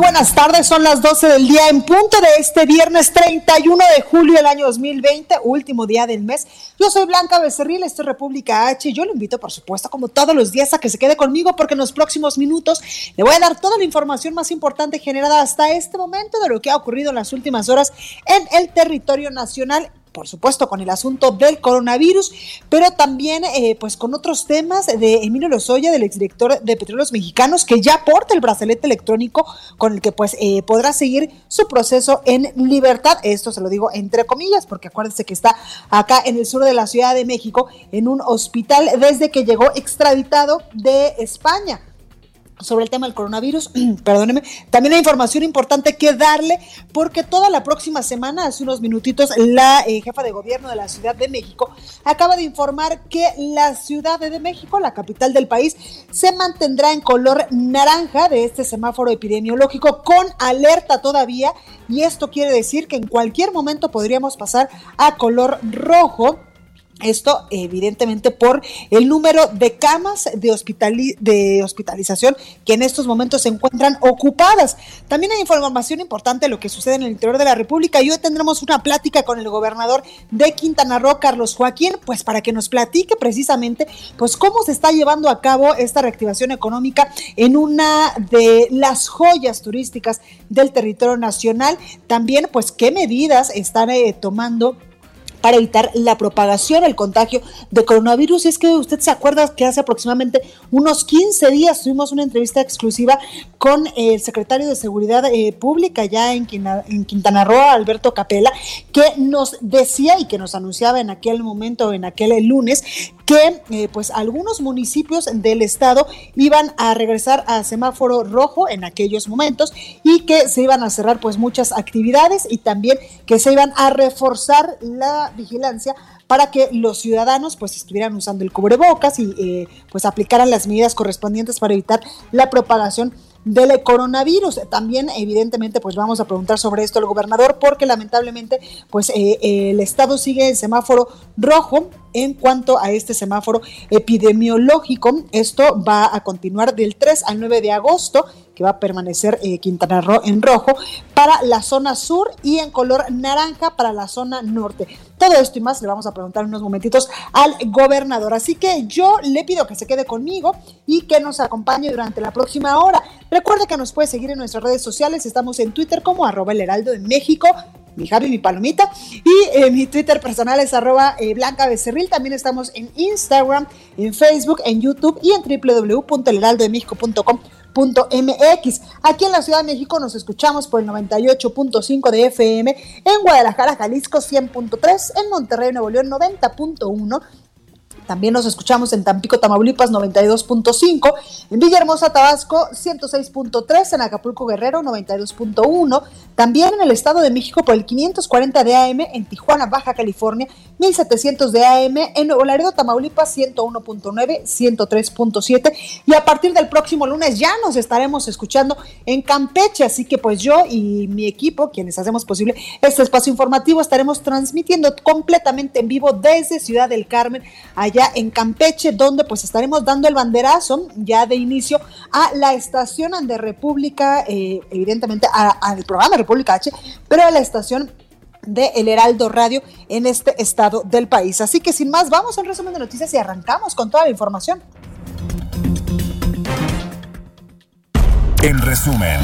Buenas tardes, son las 12 del día en punto de este viernes 31 de julio del año 2020, último día del mes. Yo soy Blanca Becerril, esto es República H y yo lo invito, por supuesto, como todos los días, a que se quede conmigo porque en los próximos minutos le voy a dar toda la información más importante generada hasta este momento de lo que ha ocurrido en las últimas horas en el territorio nacional por supuesto, con el asunto del coronavirus, pero también eh, pues con otros temas de Emilio Lozoya, del exdirector de Petróleos Mexicanos, que ya porta el brazalete electrónico con el que pues eh, podrá seguir su proceso en libertad. Esto se lo digo entre comillas, porque acuérdense que está acá en el sur de la Ciudad de México, en un hospital desde que llegó extraditado de España sobre el tema del coronavirus, perdóneme, también hay información importante que darle porque toda la próxima semana, hace unos minutitos, la eh, jefa de gobierno de la Ciudad de México acaba de informar que la Ciudad de México, la capital del país, se mantendrá en color naranja de este semáforo epidemiológico con alerta todavía y esto quiere decir que en cualquier momento podríamos pasar a color rojo esto evidentemente por el número de camas de, de, hospitalización que en estos momentos se encuentran ocupadas. También hay información importante de lo que sucede en el interior de la República y hoy tendremos una plática con el gobernador de Quintana Roo, Carlos Joaquín, pues para que nos platique precisamente pues cómo se está llevando a cabo esta reactivación económica en una de las joyas turísticas del territorio nacional. También pues qué medidas están eh, tomando para evitar la propagación, el contagio de coronavirus. Y es que usted se acuerda que hace aproximadamente unos 15 días tuvimos una entrevista exclusiva con el secretario de Seguridad eh, Pública ya en, en Quintana Roo, Alberto Capela, que nos decía y que nos anunciaba en aquel momento, en aquel lunes, que eh, pues algunos municipios del estado iban a regresar a semáforo rojo en aquellos momentos y que se iban a cerrar pues muchas actividades y también que se iban a reforzar la vigilancia para que los ciudadanos pues estuvieran usando el cubrebocas y eh, pues aplicaran las medidas correspondientes para evitar la propagación del coronavirus. También, evidentemente, pues vamos a preguntar sobre esto al gobernador, porque lamentablemente, pues eh, el estado sigue en semáforo rojo en cuanto a este semáforo epidemiológico. Esto va a continuar del 3 al 9 de agosto que va a permanecer Quintana Roo en rojo para la zona sur y en color naranja para la zona norte. Todo esto y más le vamos a preguntar unos momentitos al gobernador. Así que yo le pido que se quede conmigo y que nos acompañe durante la próxima hora. Recuerde que nos puede seguir en nuestras redes sociales. Estamos en Twitter como arroba el heraldo de México mi Javi, mi palomita. Y eh, mi Twitter personal es arroba eh, Blanca Becerril. También estamos en Instagram, en Facebook, en YouTube y en www.elheraldodemexico.com MX. Aquí en la Ciudad de México nos escuchamos por el 98.5 de FM, en Guadalajara, Jalisco 100.3, en Monterrey, Nuevo León 90.1 también nos escuchamos en Tampico, Tamaulipas 92.5, en Villahermosa, Tabasco 106.3, en Acapulco, Guerrero 92.1, también en el Estado de México por el 540 de AM, en Tijuana, Baja California 1700 de AM, en Nuevo Laredo, Tamaulipas 101.9, 103.7 y a partir del próximo lunes ya nos estaremos escuchando en Campeche, así que pues yo y mi equipo, quienes hacemos posible este espacio informativo, estaremos transmitiendo completamente en vivo desde Ciudad del Carmen, allá en Campeche, donde pues estaremos dando el banderazo ya de inicio a la estación de República, eh, evidentemente al programa República H, pero a la estación de El Heraldo Radio en este estado del país. Así que sin más, vamos a un resumen de noticias y arrancamos con toda la información. En resumen.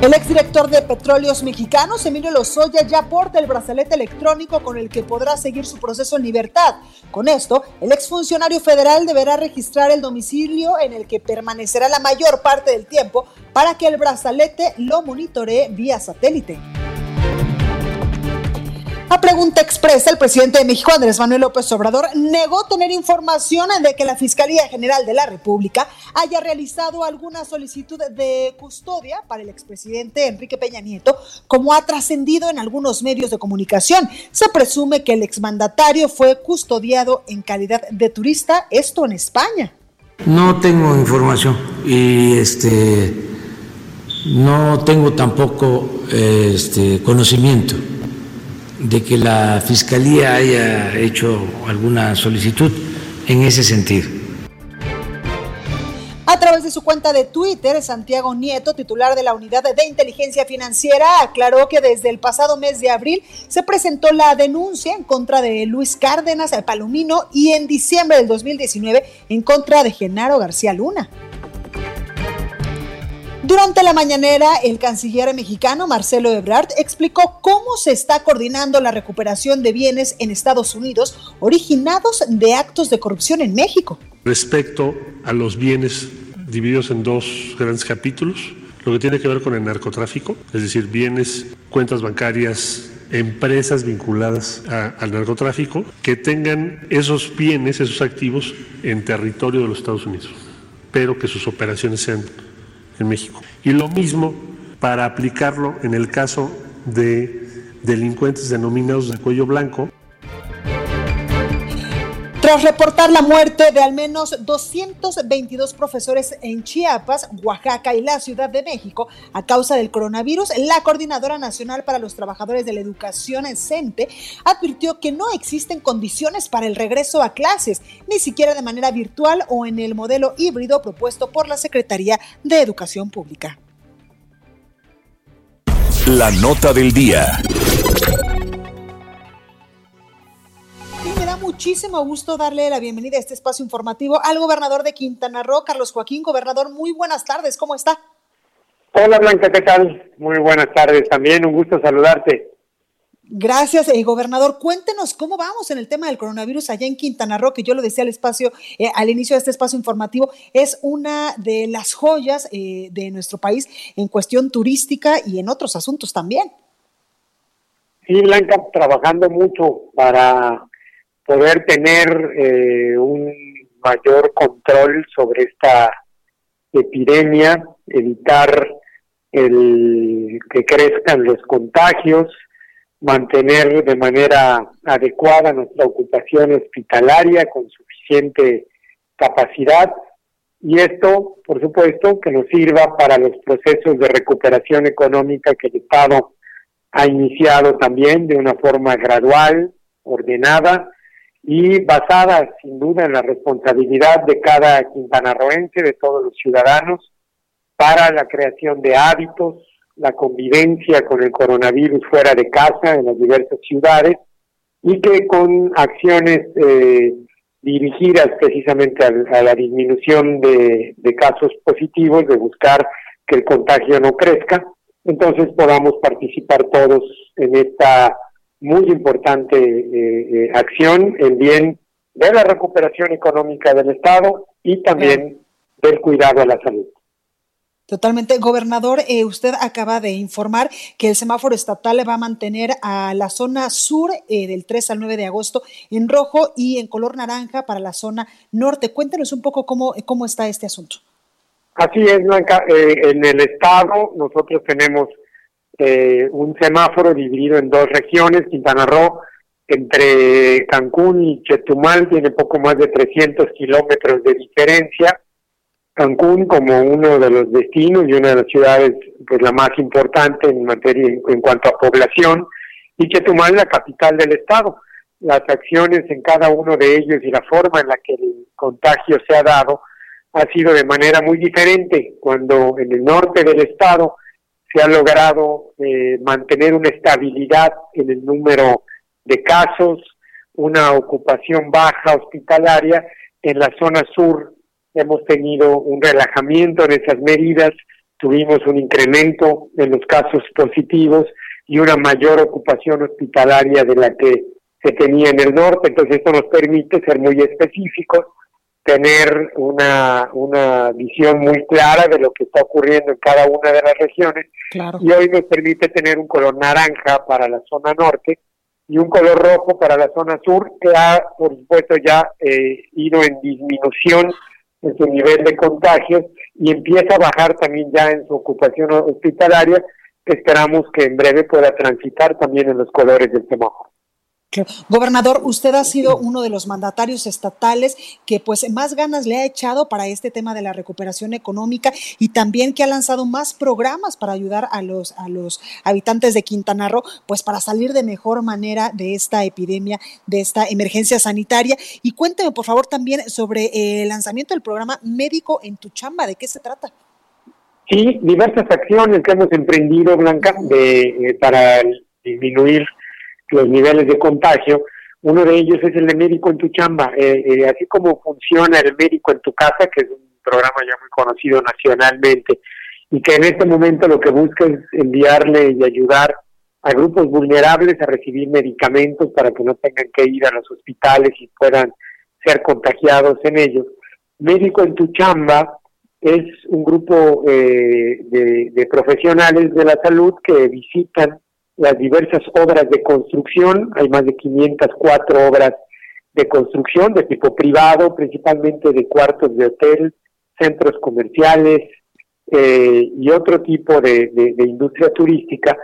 El exdirector de Petróleos Mexicanos, Emilio Lozoya, ya porta el brazalete electrónico con el que podrá seguir su proceso en libertad. Con esto, el exfuncionario federal deberá registrar el domicilio en el que permanecerá la mayor parte del tiempo para que el brazalete lo monitoree vía satélite. A pregunta expresa, el presidente de México, Andrés Manuel López Obrador, negó tener información de que la Fiscalía General de la República haya realizado alguna solicitud de custodia para el expresidente Enrique Peña Nieto, como ha trascendido en algunos medios de comunicación. Se presume que el exmandatario fue custodiado en calidad de turista, esto en España. No tengo información y este no tengo tampoco este conocimiento de que la Fiscalía haya hecho alguna solicitud en ese sentido. A través de su cuenta de Twitter, Santiago Nieto, titular de la Unidad de Inteligencia Financiera, aclaró que desde el pasado mes de abril se presentó la denuncia en contra de Luis Cárdenas Palomino y en diciembre del 2019 en contra de Genaro García Luna. Durante la mañanera, el canciller mexicano Marcelo Ebrard explicó cómo se está coordinando la recuperación de bienes en Estados Unidos originados de actos de corrupción en México. Respecto a los bienes divididos en dos grandes capítulos, lo que tiene que ver con el narcotráfico, es decir, bienes, cuentas bancarias, empresas vinculadas al narcotráfico, que tengan esos bienes, esos activos en territorio de los Estados Unidos, pero que sus operaciones sean en México. Y lo mismo para aplicarlo en el caso de delincuentes denominados de cuello blanco. Tras reportar la muerte de al menos 222 profesores en Chiapas, Oaxaca y la Ciudad de México a causa del coronavirus, la Coordinadora Nacional para los Trabajadores de la Educación, CENTE, advirtió que no existen condiciones para el regreso a clases, ni siquiera de manera virtual o en el modelo híbrido propuesto por la Secretaría de Educación Pública. La nota del día. Muchísimo gusto darle la bienvenida a este espacio informativo al gobernador de Quintana Roo, Carlos Joaquín. Gobernador, muy buenas tardes, ¿cómo está? Hola Blanca, ¿qué tal? Muy buenas tardes también, un gusto saludarte. Gracias, eh, gobernador. Cuéntenos cómo vamos en el tema del coronavirus allá en Quintana Roo, que yo lo decía al espacio, eh, al inicio de este espacio informativo, es una de las joyas eh, de nuestro país en cuestión turística y en otros asuntos también. Sí, Blanca, trabajando mucho para poder tener eh, un mayor control sobre esta epidemia, evitar el que crezcan los contagios, mantener de manera adecuada nuestra ocupación hospitalaria con suficiente capacidad. Y esto, por supuesto, que nos sirva para los procesos de recuperación económica que el Estado ha iniciado también de una forma gradual, ordenada, y basada sin duda en la responsabilidad de cada quintanarroense, de todos los ciudadanos, para la creación de hábitos, la convivencia con el coronavirus fuera de casa en las diversas ciudades y que con acciones eh, dirigidas precisamente a, la disminución de, de casos positivos, de buscar que el contagio no crezca, entonces podamos participar todos en esta muy importante eh, eh, acción en bien de la recuperación económica del Estado y también del cuidado a la salud. Totalmente. Gobernador, eh, usted acaba de informar que el semáforo estatal va a mantener a la zona sur del 3 al 9 de agosto en rojo y en color naranja para la zona norte. Cuéntenos un poco cómo, cómo está este asunto. Así es, Blanca. en el estado nosotros tenemos eh, un semáforo dividido en dos regiones, Quintana Roo, entre Cancún y Chetumal tiene poco más de 300 kilómetros de diferencia. Cancún como uno de los destinos y una de las ciudades pues la más importante en materia en, cuanto a población y Chetumal la capital del estado. Las acciones en cada uno de ellos y la forma en la que el contagio se ha dado ha sido de manera muy diferente. Cuando en el norte del estado se ha logrado eh, mantener una estabilidad en el número de casos, una ocupación baja hospitalaria. En la zona sur hemos tenido un relajamiento en esas medidas, tuvimos un incremento en los casos positivos y una mayor ocupación hospitalaria de la que se tenía en el norte. Entonces esto nos permite ser muy específicos, tener una, una visión muy clara de lo que está ocurriendo en cada una de las regiones. Y hoy nos permite tener un color naranja para la zona norte y un color rojo para la zona sur, que ha, por supuesto, ya eh, ido en disminución en su nivel de contagios y empieza a bajar también ya en su ocupación hospitalaria, que esperamos que en breve pueda transitar también en los colores del semáforo. Gobernador, usted ha sido uno de los mandatarios estatales que pues más ganas le ha echado para este tema de la recuperación económica y también que ha lanzado más programas para ayudar a los a los habitantes de Quintana Roo pues para salir de mejor manera de esta epidemia, de esta emergencia sanitaria y cuénteme por favor también sobre el lanzamiento del programa Médico en tu chamba, ¿de qué se trata? Sí, diversas acciones que hemos emprendido, Blanca, de, eh, para disminuir los niveles de contagio. Uno de ellos es el de médico en tu chamba, eh, eh, así como funciona el médico en tu casa, que es un programa ya muy conocido nacionalmente, y que en este momento lo que busca es enviarle y ayudar a grupos vulnerables a recibir medicamentos para que no tengan que ir a los hospitales y puedan ser contagiados en ellos. Médico en tu chamba es un grupo eh, de, de profesionales de la salud que visitan las diversas obras de construcción, hay más de 504 obras de construcción de tipo privado, principalmente de cuartos de hotel, centros comerciales eh, y otro tipo de, industria turística,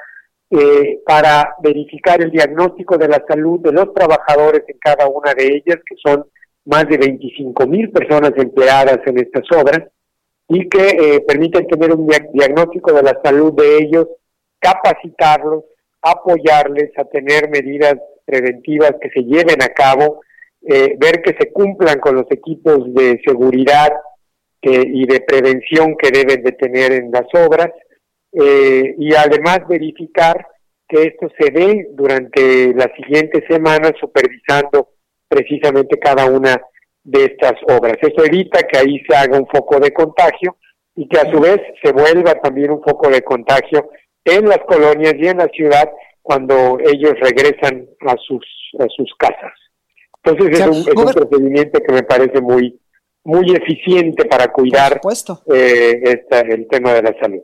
eh, para verificar el diagnóstico de la salud de los trabajadores en cada una de ellas, que son más de 25 mil personas empleadas en estas obras, y que eh, permiten tener un diagnóstico de la salud de ellos, capacitarlos, apoyarles a tener medidas preventivas que se lleven a cabo, eh, ver que se cumplan con los equipos de seguridad y de prevención que deben de tener en las obras eh, y además verificar que esto se dé durante las siguientes semanas supervisando precisamente cada una de estas obras. Eso evita que ahí se haga un foco de contagio y que a su vez se vuelva también un foco de contagio en las colonias y en la ciudad cuando ellos regresan a sus, a sus casas. Entonces es, un, procedimiento que me parece muy, muy eficiente para cuidar eh, el tema de la salud.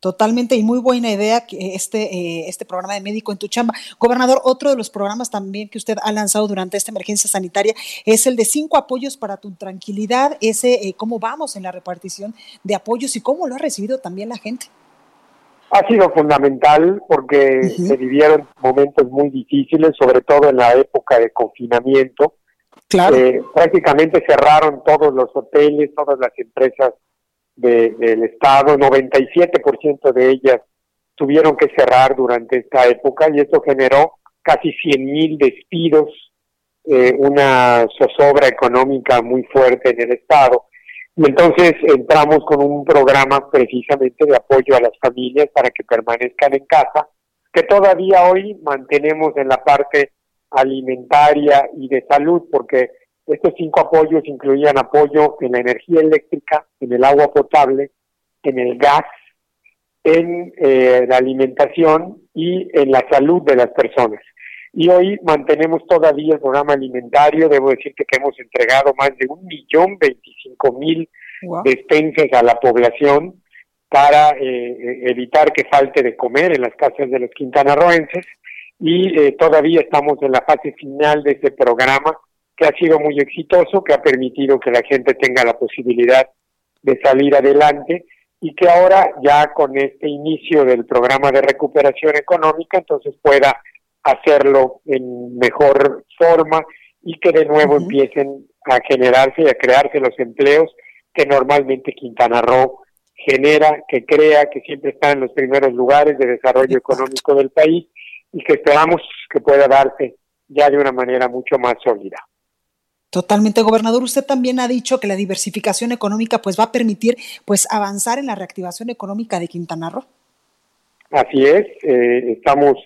Totalmente y muy buena idea que este, eh, este programa de médico en tu chamba. Gobernador, otro de los programas también que usted ha lanzado durante esta emergencia sanitaria es el de cinco apoyos para tu tranquilidad. Ese, eh, ¿cómo vamos en la repartición de apoyos y cómo lo ha recibido también la gente? Ha sido fundamental porque se vivieron momentos muy difíciles, sobre todo en la época de confinamiento. Claro. Eh, prácticamente cerraron todos los hoteles, todas las empresas del Estado, 97% de ellas tuvieron que cerrar durante esta época y eso generó casi 100 mil despidos, eh, una zozobra económica muy fuerte en el Estado. Y entonces entramos con un programa precisamente de apoyo a las familias para que permanezcan en casa, que todavía hoy mantenemos en la parte alimentaria y de salud, porque estos cinco apoyos incluían apoyo en la energía eléctrica, en el agua potable, en el gas, en eh, la alimentación y en la salud de las personas y hoy mantenemos todavía el programa alimentario. Debo decir que hemos entregado más de un millón veinticinco mil despensas a la población para eh, evitar que falte de comer en las casas de los quintanarroenses y eh, todavía estamos en la fase final de este programa que ha sido muy exitoso, que ha permitido que la gente tenga la posibilidad de salir adelante y que ahora ya con este inicio del programa de recuperación económica entonces pueda hacerlo en mejor forma y que de nuevo empiecen a generarse y a crearse los empleos que normalmente Quintana Roo genera, que crea, que siempre está en los primeros lugares de desarrollo económico del país y que esperamos que pueda darse ya de una manera mucho más sólida. Totalmente, gobernador. Usted también ha dicho que la diversificación económica pues va a permitir pues avanzar en la reactivación económica de Quintana Roo. Así es, eh, estamos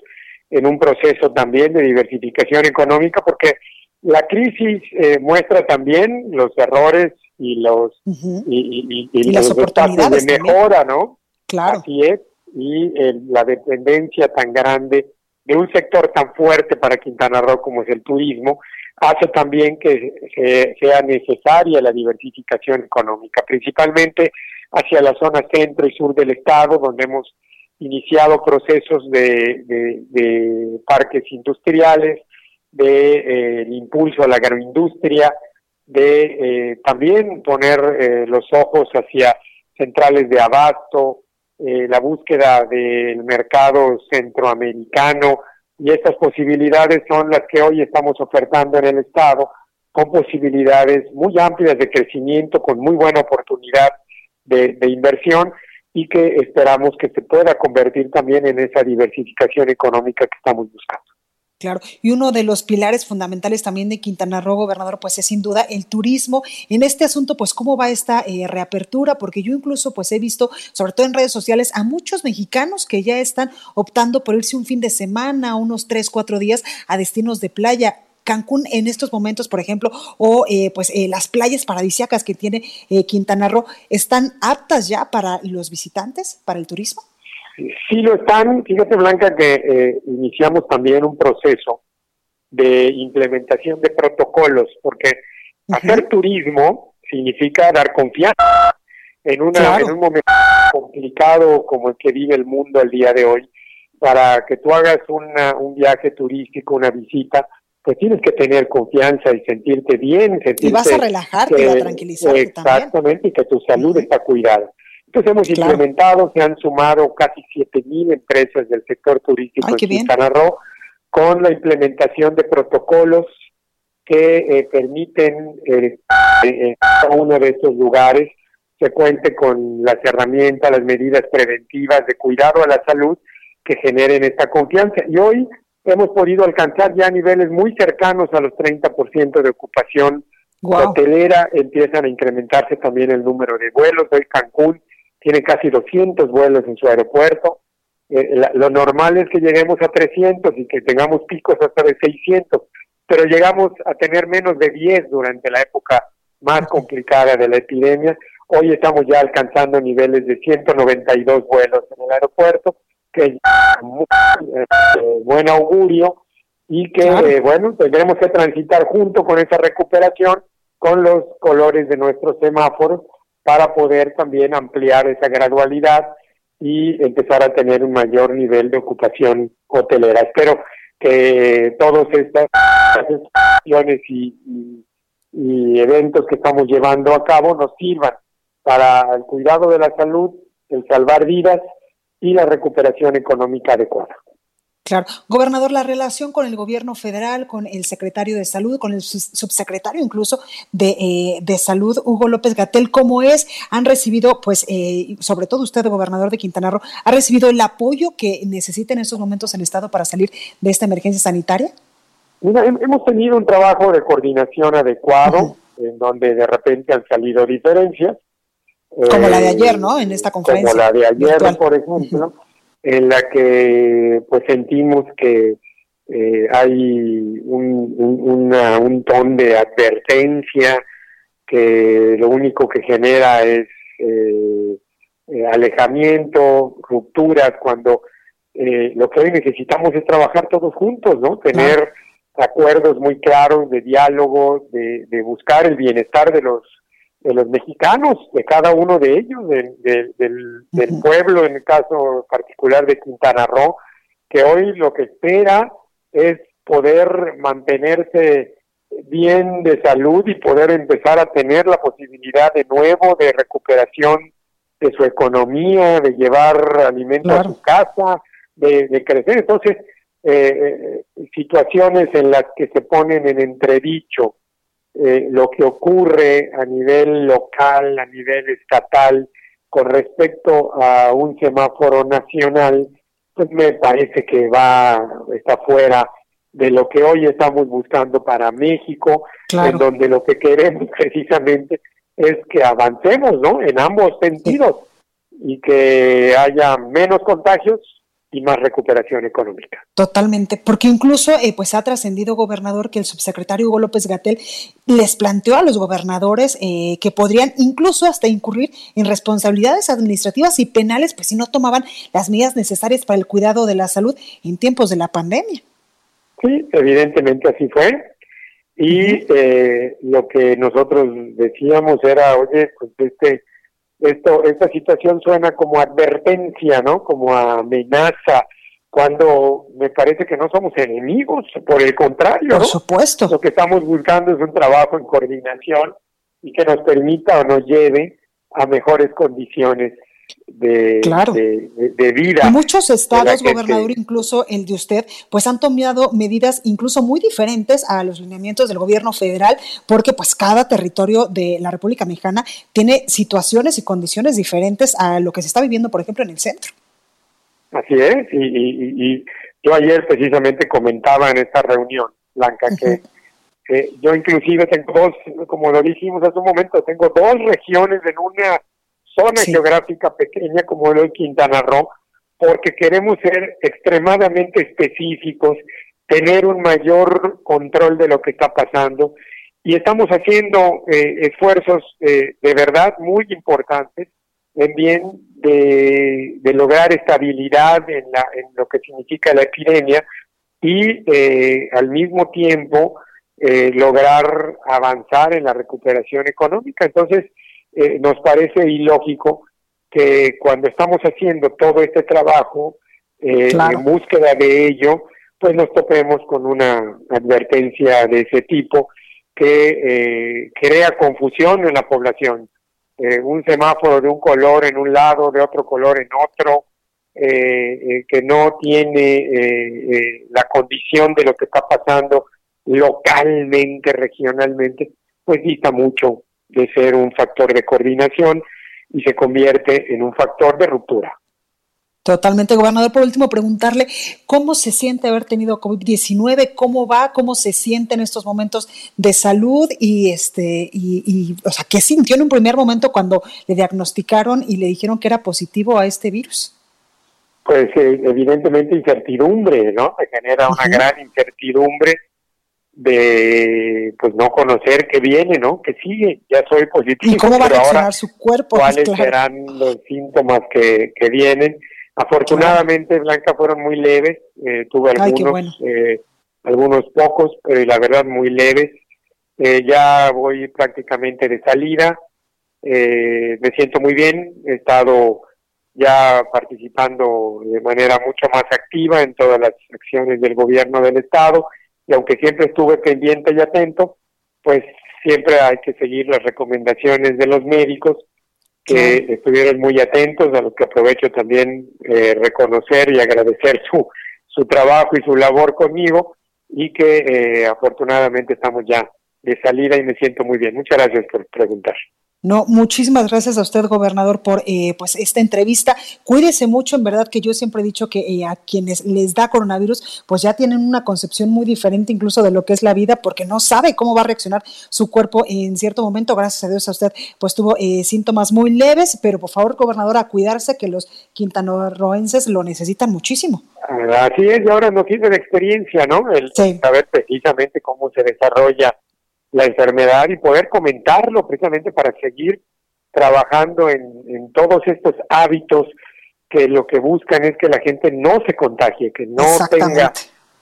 en un proceso también de diversificación económica, porque la crisis eh, muestra también los errores y los y, las oportunidades de mejora, ¿no? Claro. Así es, y la dependencia tan grande de un sector tan fuerte para Quintana Roo como es el turismo, hace también que sea necesaria la diversificación económica, principalmente hacia la zona centro y sur del estado, donde hemos iniciado procesos de, parques industriales, de eh, impulso a la agroindustria, de eh, también poner eh, los ojos hacia centrales de abasto, la búsqueda del mercado centroamericano, y estas posibilidades son las que hoy estamos ofertando en el Estado, con posibilidades muy amplias de crecimiento, con muy buena oportunidad de, inversión y que esperamos que se pueda convertir también en esa diversificación económica que estamos buscando. Claro, y uno de los pilares fundamentales también de Quintana Roo, gobernador, pues es sin duda el turismo. En este asunto, pues, ¿cómo va esta eh, reapertura? Porque yo incluso, pues, he visto, sobre todo en redes sociales, a muchos mexicanos que ya están optando por irse un fin de semana, unos tres, cuatro días a destinos de playa. Cancún en estos momentos, por ejemplo, o eh, pues eh, las playas paradisíacas que tiene Quintana Roo, ¿están aptas ya para los visitantes, para el turismo? Sí lo están. Fíjate, Blanca, que eh, iniciamos también un proceso de implementación de protocolos, porque hacer turismo significa dar confianza en, una, en un momento complicado como el que vive el mundo el día de hoy. Para que tú hagas una, un viaje turístico, una visita, pues tienes que tener confianza y sentirte bien. Sentirte y vas a relajarte y a tranquilizarte Exactamente, y que tu salud está cuidada. Entonces hemos implementado, se han sumado casi 7.000 empresas del sector turístico en Quintana Roo con la implementación de protocolos que eh, permiten eh, en cada uno de estos lugares se cuente con las herramientas, las medidas preventivas de cuidado a la salud que generen esta confianza. Y hoy hemos podido alcanzar ya niveles muy cercanos a los 30% de ocupación hotelera, empiezan a incrementarse también el número de vuelos. Hoy Cancún tiene casi 200 vuelos en su aeropuerto. Eh, lo normal es que lleguemos a 300 y que tengamos picos hasta de 600, pero llegamos a tener menos de 10 durante la época más complicada de la epidemia. Hoy estamos ya alcanzando niveles de 192 vuelos en el aeropuerto, que muy eh, buen augurio y que, eh, bueno, tendremos que transitar junto con esa recuperación con los colores de nuestros semáforos para poder también ampliar esa gradualidad y empezar a tener un mayor nivel de ocupación hotelera. Espero que todas estas acciones y, y, eventos que estamos llevando a cabo nos sirvan para el cuidado de la salud, el salvar vidas y la recuperación económica adecuada. Claro. Gobernador, la relación con el gobierno federal, con el secretario de salud, con el subsecretario incluso de, eh, de salud, Hugo López Gatel, ¿cómo es? ¿Han recibido, pues, eh, sobre todo usted, gobernador de Quintana Roo, ha recibido el apoyo que necesita en estos momentos el Estado para salir de esta emergencia sanitaria? hemos tenido un trabajo de coordinación adecuado, en donde de repente han salido diferencias. Como la de ayer, ¿no? En esta conferencia. Como la de ayer, por ejemplo en la que pues sentimos que eh, hay un, un, un ton de advertencia que lo único que genera es eh, eh, alejamiento, rupturas, cuando lo que hoy necesitamos es trabajar todos juntos, ¿no? Tener acuerdos muy claros de diálogo, de, de buscar el bienestar de los de los mexicanos, de cada uno de ellos, del, del pueblo, en el caso particular de Quintana Roo, que hoy lo que espera es poder mantenerse bien de salud y poder empezar a tener la posibilidad de nuevo de recuperación de su economía, de llevar alimento a su casa, de, crecer. Entonces, eh, eh, situaciones en las que se ponen en entredicho eh, lo que ocurre a nivel local, a nivel estatal, con respecto a un semáforo nacional, pues me parece que va, está fuera de lo que hoy estamos buscando para México, en donde lo que queremos precisamente es que avancemos, ¿no? En ambos sentidos y que haya menos contagios y más recuperación económica. Totalmente, porque incluso eh, pues ha trascendido gobernador que el subsecretario Hugo López Gatel les planteó a los gobernadores eh, que podrían incluso hasta incurrir en responsabilidades administrativas y penales pues si no tomaban las medidas necesarias para el cuidado de la salud en tiempos de la pandemia. Sí, evidentemente así fue. Y eh, lo que nosotros decíamos era, oye, pues este esto, esta situación suena como advertencia, ¿no? Como amenaza, cuando me parece que no somos enemigos, por el contrario. Por supuesto. Lo que estamos buscando es un trabajo en coordinación y que nos permita o nos lleve a mejores condiciones de, de, vida. muchos estados, gobernador, incluso el de usted, pues han tomado medidas incluso muy diferentes a los lineamientos del gobierno federal, porque pues cada territorio de la República Mexicana tiene situaciones y condiciones diferentes a lo que se está viviendo, por ejemplo, en el centro. Así es, y, yo ayer precisamente comentaba en esta reunión, Blanca, que yo inclusive tengo dos, como lo dijimos hace un momento, tengo dos regiones en una zona geográfica pequeña como el Quintana Roo, porque queremos ser extremadamente específicos, tener un mayor control de lo que está pasando y estamos haciendo eh, esfuerzos eh, de verdad muy importantes en bien de, lograr estabilidad en, la, en lo que significa la epidemia y eh, al mismo tiempo lograr avanzar en la recuperación económica. Entonces, eh, nos parece ilógico que cuando estamos haciendo todo este trabajo eh, en búsqueda de ello, pues nos topemos con una advertencia de ese tipo que eh, crea confusión en la población. un semáforo de un color en un lado, de otro color en otro, que no tiene la condición de lo que está pasando localmente, regionalmente, pues dista mucho de ser un factor de coordinación y se convierte en un factor de ruptura. Totalmente, gobernador. Por último, preguntarle cómo se siente haber tenido COVID-19, cómo va, cómo se siente en estos momentos de salud y, este, y, o sea, qué sintió en un primer momento cuando le diagnosticaron y le dijeron que era positivo a este virus. Pues eh, evidentemente incertidumbre, ¿no? Se genera una gran incertidumbre de pues no conocer qué viene, ¿no? Que sigue, ya soy positivo. ¿Y cómo va a reaccionar su cuerpo? ¿Cuáles serán los síntomas que, que vienen? Afortunadamente, Blanca, fueron muy leves, eh, tuve algunos, eh, algunos pocos, pero la verdad muy leves. Eh, ya voy prácticamente de salida, me siento muy bien, he estado ya participando de manera mucho más activa en todas las acciones del gobierno del Estado y aunque siempre estuve pendiente y atento, pues siempre hay que seguir las recomendaciones de los médicos que estuvieron muy atentos, a los que aprovecho también eh, reconocer y agradecer su, su trabajo y su labor conmigo y que eh, afortunadamente estamos ya de salida y me siento muy bien. Muchas gracias por preguntar. No, muchísimas gracias a usted, gobernador, por eh, pues esta entrevista. Cuídese mucho, en verdad que yo siempre he dicho que eh, a quienes les da coronavirus, pues ya tienen una concepción muy diferente incluso de lo que es la vida, porque no sabe cómo va a reaccionar su cuerpo en cierto momento. Gracias a Dios a usted, pues tuvo eh, síntomas muy leves, pero por favor, gobernador, a cuidarse que los quintanarroenses lo necesitan muchísimo. Así es, y ahora nos sirve de experiencia, ¿no? El saber precisamente cómo se desarrolla la enfermedad y poder comentarlo precisamente para seguir trabajando en, todos estos hábitos que lo que buscan es que la gente no se contagie, que no tenga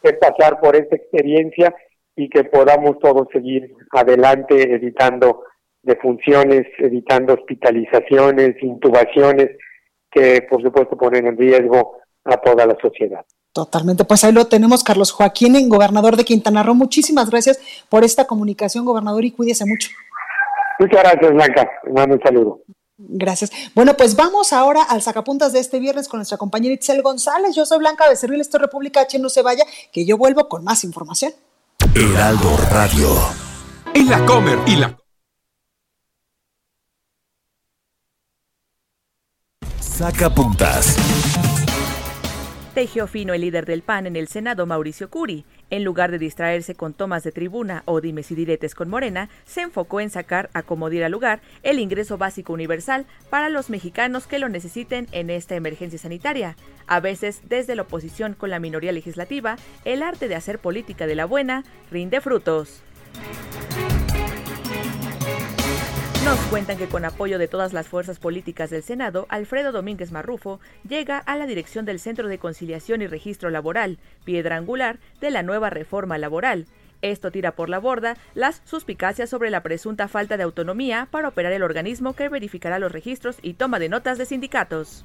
que pasar por esta experiencia y que podamos todos seguir adelante evitando defunciones, evitando hospitalizaciones, intubaciones, que por supuesto ponen en riesgo a toda la sociedad. Totalmente, pues ahí lo tenemos, Carlos Joaquín, gobernador de Quintana Roo. Muchísimas gracias por esta comunicación, gobernador, y cuídese mucho. Muchas gracias, Blanca. Un saludo. Gracias. Bueno, pues vamos ahora al sacapuntas de este viernes con nuestra compañera Itzel González. Yo soy Blanca Becerril, esto es República H, no se vaya, que yo vuelvo con más información. Heraldo Radio. En la Comer y la... Sacapuntas. Tejió fino el líder del PAN en el Senado, Mauricio Curi. En lugar de distraerse con tomas de tribuna o dimes y diretes con Morena, se enfocó en sacar a como diera lugar el ingreso básico universal para los mexicanos que lo necesiten en esta emergencia sanitaria. A veces, desde la oposición con la minoría legislativa, el arte de hacer política de la buena rinde frutos. Nos cuentan que con apoyo de todas las fuerzas políticas del Senado, Alfredo Domínguez Marrufo llega a la dirección del Centro de Conciliación y Registro Laboral, piedra angular de la nueva reforma laboral. Esto tira por la borda las suspicacias sobre la presunta falta de autonomía para operar el organismo que verificará los registros y toma de notas de sindicatos.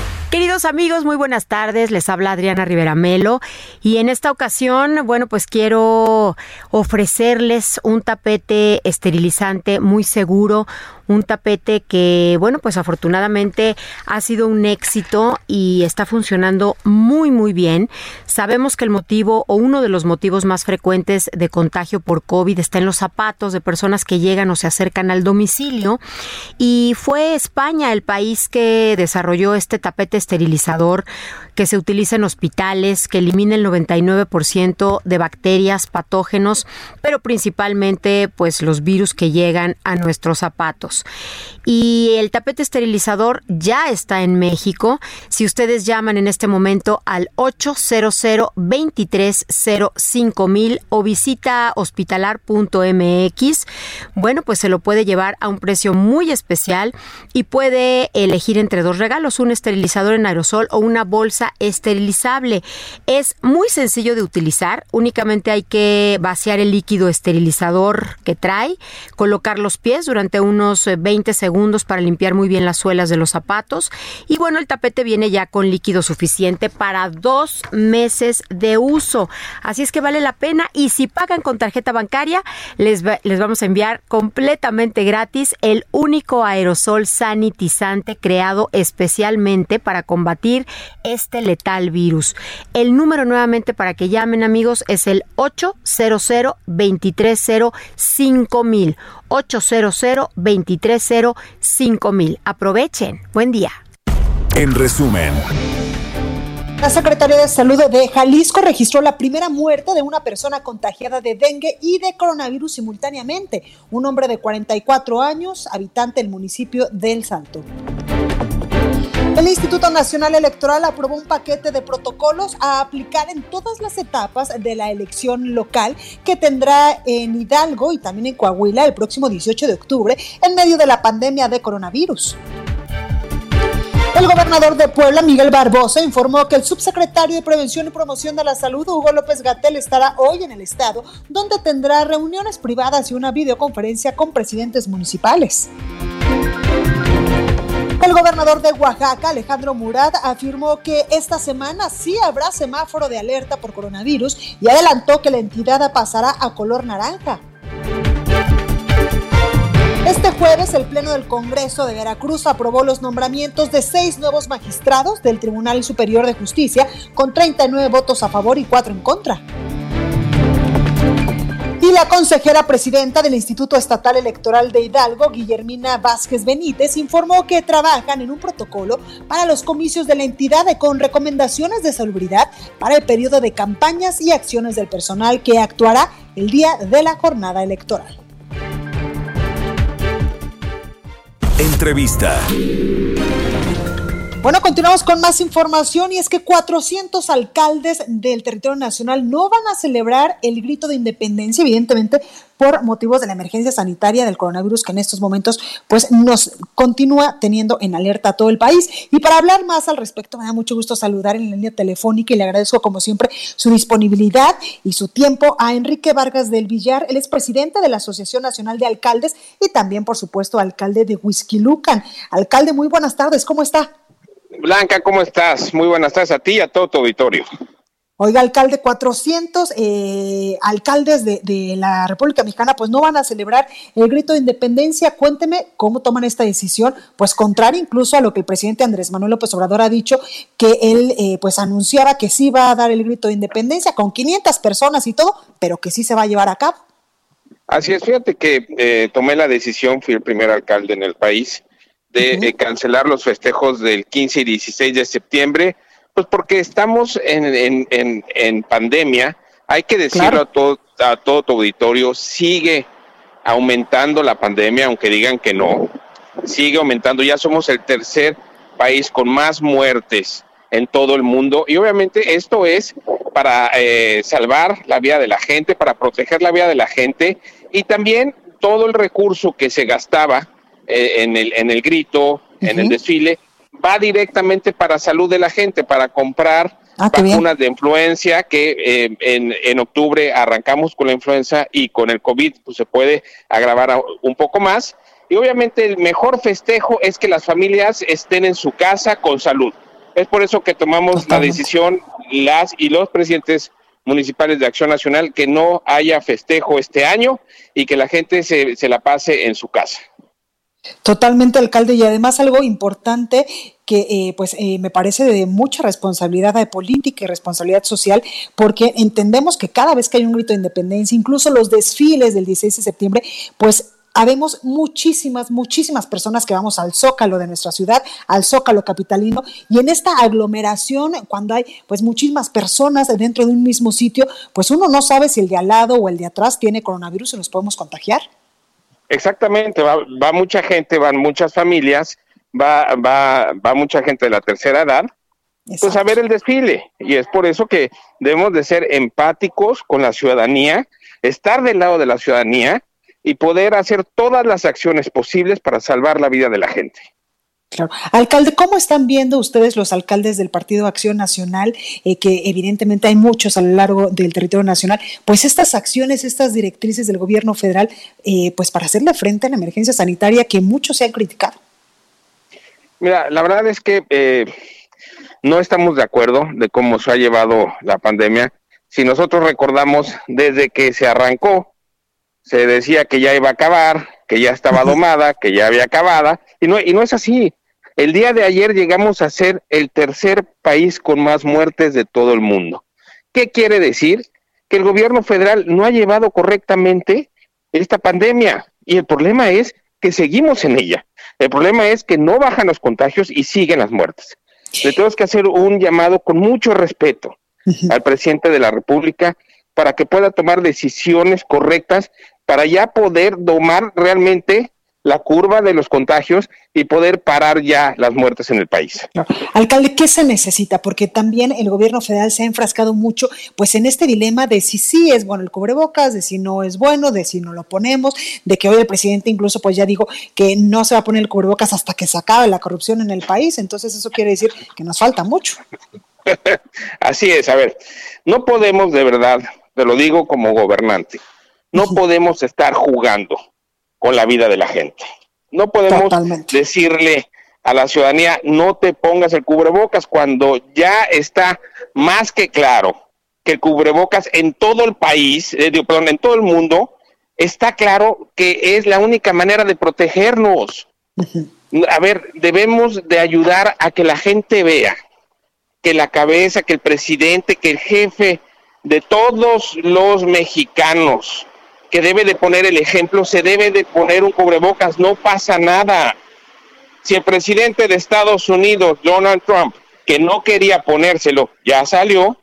Queridos amigos, muy buenas tardes. Les habla Adriana Rivera Melo y en esta ocasión, bueno, pues quiero ofrecerles un tapete esterilizante muy seguro, un tapete que, bueno, pues afortunadamente ha sido un éxito y está funcionando muy, muy bien. Sabemos que el motivo o uno de los motivos más frecuentes de contagio por COVID está en los zapatos de personas que llegan o se acercan al domicilio y fue España el país que desarrolló este tapete esterilizador que se utiliza en hospitales, que elimina el 99% de bacterias, patógenos, pero principalmente pues los virus que llegan a nuestros zapatos. Y el tapete esterilizador ya está en México. Si ustedes llaman en este momento al 800 2305000 o visita hospitalar.mx, bueno, pues se lo puede llevar a un precio muy especial y puede elegir entre dos regalos, un esterilizador en aerosol o una bolsa esterilizable. Es muy sencillo de utilizar, únicamente hay que vaciar el líquido esterilizador que trae, colocar los pies durante unos 20 segundos para limpiar muy bien las suelas de los zapatos y bueno, el tapete viene ya con líquido suficiente para dos meses de uso. Así es que vale la pena y si pagan con tarjeta bancaria, les, les vamos a enviar completamente gratis el único aerosol sanitizante creado especialmente para combatir este letal virus. El número nuevamente para que llamen amigos es el 800 230 5000 800 230 5000 Aprovechen. Buen día. En resumen. La Secretaría de Salud de Jalisco registró la primera muerte de una persona contagiada de dengue y de coronavirus simultáneamente, un hombre de 44 años, habitante del municipio del Salto. El Instituto Nacional Electoral aprobó un paquete de protocolos a aplicar en todas las etapas de la elección local que tendrá en Hidalgo y también en Coahuila el próximo 18 de octubre en medio de la pandemia de coronavirus. El gobernador de Puebla, Miguel Barbosa, informó que el subsecretario de Prevención y Promoción de la Salud, Hugo López Gatel, estará hoy en el estado, donde tendrá reuniones privadas y una videoconferencia con presidentes municipales. El gobernador de Oaxaca, Alejandro Murad, afirmó que esta semana sí habrá semáforo de alerta por coronavirus y adelantó que la entidad pasará a color naranja. Este jueves el Pleno del Congreso de Veracruz aprobó los nombramientos de seis nuevos magistrados del Tribunal Superior de Justicia con 39 votos a favor y 4 en contra. La consejera presidenta del Instituto Estatal Electoral de Hidalgo, Guillermina Vázquez Benítez, informó que trabajan en un protocolo para los comicios de la entidad con recomendaciones de salubridad para el periodo de campañas y acciones del personal que actuará el día de la jornada electoral. Entrevista. Bueno, continuamos con más información y es que 400 alcaldes del territorio nacional no van a celebrar el grito de independencia, evidentemente por motivos de la emergencia sanitaria del coronavirus que en estos momentos pues nos continúa teniendo en alerta a todo el país. Y para hablar más al respecto, me da mucho gusto saludar en la línea telefónica y le agradezco como siempre su disponibilidad y su tiempo a Enrique Vargas del Villar. Él es presidente de la Asociación Nacional de Alcaldes y también, por supuesto, alcalde de Huizquilucan. Alcalde, muy buenas tardes, ¿cómo está? Blanca, ¿cómo estás? Muy buenas tardes a ti y a todo tu auditorio. Oiga, alcalde, 400 eh, alcaldes de, de, la República Mexicana pues no van a celebrar el grito de independencia. Cuénteme cómo toman esta decisión, pues contrario incluso a lo que el presidente Andrés Manuel López Obrador ha dicho, que él eh, pues anunciaba que sí va a dar el grito de independencia con 500 personas y todo, pero que sí se va a llevar a cabo. Así es, fíjate que eh, tomé la decisión, fui el primer alcalde en el país, de -huh. cancelar los festejos del 15 y 16 de septiembre pues porque estamos en, en, en, en pandemia, hay que decirlo claro. a, todo, a todo tu auditorio, sigue aumentando la pandemia, aunque digan que no, sigue aumentando, ya somos el tercer país con más muertes en todo el mundo y obviamente esto es para eh, salvar la vida de la gente, para proteger la vida de la gente y también todo el recurso que se gastaba eh, en, el, en el grito, uh -huh. en el desfile, va directamente para salud de la gente, para comprar ah, vacunas de influencia, que eh, en, en, octubre arrancamos con la influenza y con el COVID pues, se puede agravar un poco más. Y obviamente el mejor festejo es que las familias estén en su casa con salud. Es por eso que tomamos la decisión, las y los presidentes municipales de Acción Nacional, que no haya festejo este año y que la gente se, se la pase en su casa. Totalmente, alcalde, y además algo importante que eh, pues eh, me parece de mucha responsabilidad de política y responsabilidad social, porque entendemos que cada vez que hay un grito de independencia, incluso los desfiles del 16 de septiembre, pues habemos muchísimas, muchísimas personas que vamos al zócalo de nuestra ciudad, al zócalo capitalino, y en esta aglomeración, cuando hay pues muchísimas personas dentro de un mismo sitio, pues uno no sabe si el de al lado o el de atrás tiene coronavirus y nos podemos contagiar. Exactamente, va, va mucha gente, van muchas familias, va, va, va mucha gente de la tercera edad, Exacto. pues a ver el desfile. Y es por eso que debemos de ser empáticos con la ciudadanía, estar del lado de la ciudadanía y poder hacer todas las acciones posibles para salvar la vida de la gente. Claro. Alcalde, ¿cómo están viendo ustedes los alcaldes del Partido Acción Nacional, eh, que evidentemente hay muchos a lo largo del territorio nacional, pues estas acciones, estas directrices del gobierno federal, eh, pues para hacerle frente a la emergencia sanitaria que muchos se han criticado? Mira, la verdad es que eh, no estamos de acuerdo de cómo se ha llevado la pandemia. Si nosotros recordamos desde que se arrancó, se decía que ya iba a acabar, que ya estaba domada, que ya había acabada, y no, y no es así. El día de ayer llegamos a ser el tercer país con más muertes de todo el mundo. ¿Qué quiere decir? Que el gobierno federal no ha llevado correctamente esta pandemia y el problema es que seguimos en ella. El problema es que no bajan los contagios y siguen las muertes. Le tenemos que hacer un llamado con mucho respeto al presidente de la República para que pueda tomar decisiones correctas para ya poder domar realmente la curva de los contagios y poder parar ya las muertes en el país. Alcalde, ¿qué se necesita? Porque también el gobierno federal se ha enfrascado mucho pues en este dilema de si sí es bueno el cubrebocas, de si no es bueno, de si no lo ponemos, de que hoy el presidente incluso pues ya dijo que no se va a poner el cubrebocas hasta que se acabe la corrupción en el país, entonces eso quiere decir que nos falta mucho. Así es, a ver, no podemos de verdad, te lo digo como gobernante, no podemos estar jugando con la vida de la gente. No podemos Totalmente. decirle a la ciudadanía no te pongas el cubrebocas cuando ya está más que claro que el cubrebocas en todo el país, eh, perdón, en todo el mundo, está claro que es la única manera de protegernos. Uh -huh. A ver, debemos de ayudar a que la gente vea que la cabeza, que el presidente, que el jefe de todos los mexicanos que debe de poner el ejemplo, se debe de poner un cubrebocas, no pasa nada. Si el presidente de Estados Unidos, Donald Trump, que no quería ponérselo, ya salió,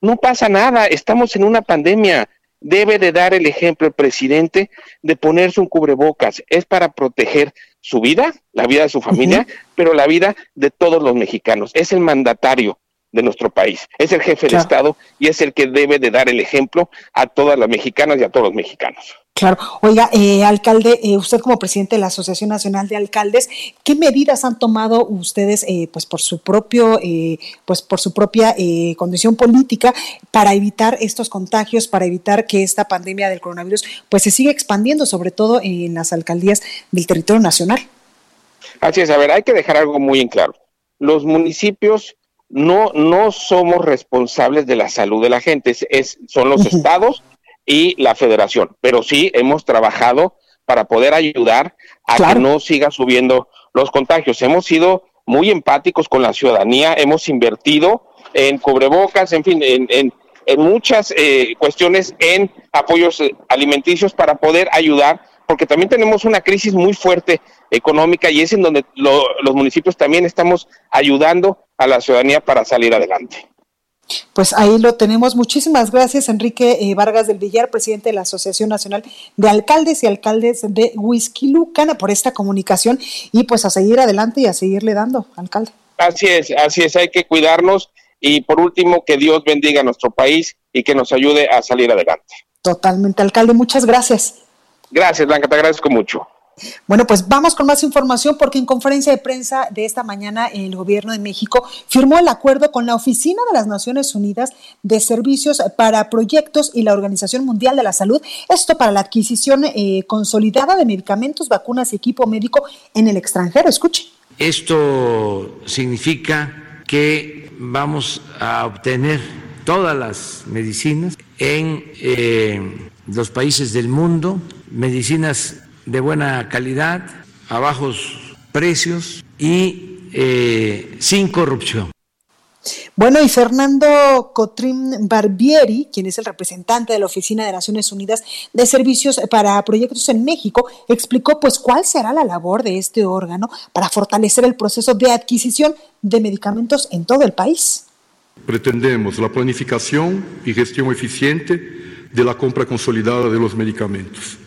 no pasa nada, estamos en una pandemia. Debe de dar el ejemplo el presidente de ponerse un cubrebocas. Es para proteger su vida, la vida de su familia, uh -huh. pero la vida de todos los mexicanos. Es el mandatario de nuestro país. Es el jefe claro. de Estado y es el que debe de dar el ejemplo a todas las mexicanas y a todos los mexicanos. Claro. Oiga, eh, alcalde, eh, usted como presidente de la Asociación Nacional de Alcaldes, ¿qué medidas han tomado ustedes, eh, pues por su propio, eh, pues por su propia eh, condición política, para evitar estos contagios, para evitar que esta pandemia del coronavirus, pues se siga expandiendo, sobre todo en las alcaldías del territorio nacional? Así es. A ver, hay que dejar algo muy en claro. Los municipios no, no somos responsables de la salud de la gente, es, son los estados y la federación, pero sí hemos trabajado para poder ayudar a que no siga subiendo los contagios. Hemos sido muy empáticos con la ciudadanía, hemos invertido en cubrebocas, en fin, en, muchas eh, cuestiones en apoyos eh, alimenticios para poder ayudar, porque también tenemos una crisis muy fuerte económica y es en donde los municipios también estamos ayudando a la ciudadanía para salir adelante. Pues ahí lo tenemos. Muchísimas gracias, Enrique eh, Vargas del Villar, presidente de la Asociación Nacional de Alcaldes y Alcaldes de Huizquilucan, por esta comunicación y pues a seguir adelante y a seguirle dando, alcalde. Así es, así es, hay que cuidarnos y por último, que Dios bendiga a nuestro país y que nos ayude a salir adelante. Totalmente, alcalde, muchas gracias. Gracias, Blanca, te agradezco mucho. Bueno, pues vamos con más información porque en conferencia de prensa de esta mañana el gobierno de México firmó el acuerdo con la Oficina de las Naciones Unidas de Servicios para Proyectos y la Organización Mundial de la Salud, esto para la adquisición eh, consolidada de medicamentos, vacunas y equipo médico en el extranjero. Escuche. Esto significa que vamos a obtener todas las medicinas en eh, los países del mundo, medicinas de buena calidad, a bajos precios y eh, sin corrupción. Bueno, y Fernando Cotrim Barbieri, quien es el representante de la Oficina de Naciones Unidas de Servicios para Proyectos en México, explicó pues cuál será la labor de este órgano para fortalecer el proceso de adquisición de medicamentos en todo el país. Pretendemos la planificación y gestión eficiente de la compra consolidada de los medicamentos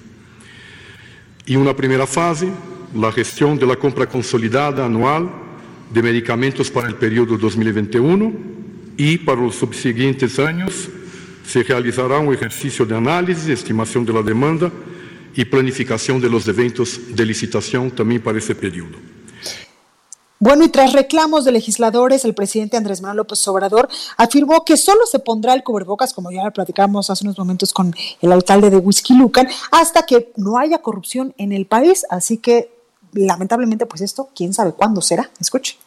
y una primera fase, la gestión de la compra consolidada anual de medicamentos para el periodo 2021 y para los subsiguientes años se realizará un ejercicio de análisis, estimación de la demanda y planificación de los eventos de licitación también para ese periodo. Bueno, y tras reclamos de legisladores, el presidente Andrés Manuel López Obrador afirmó que solo se pondrá el cubrebocas, como ya platicamos hace unos momentos con el alcalde de Whisky Lucan, hasta que no haya corrupción en el país. Así que, lamentablemente, pues esto, quién sabe cuándo será. Escuche.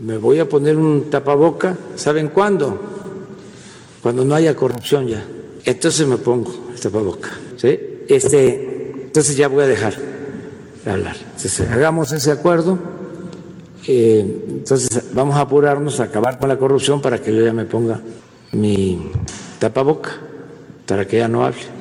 Me voy a poner un tapaboca, ¿saben cuándo? Cuando no haya corrupción ya. Entonces me pongo el tapaboca. ¿sí? Este, entonces ya voy a dejar de hablar. Hagamos ese acuerdo eh, entonces vamos a apurarnos a acabar con la corrupción para que yo ya me ponga mi tapaboca, para que ya no hable.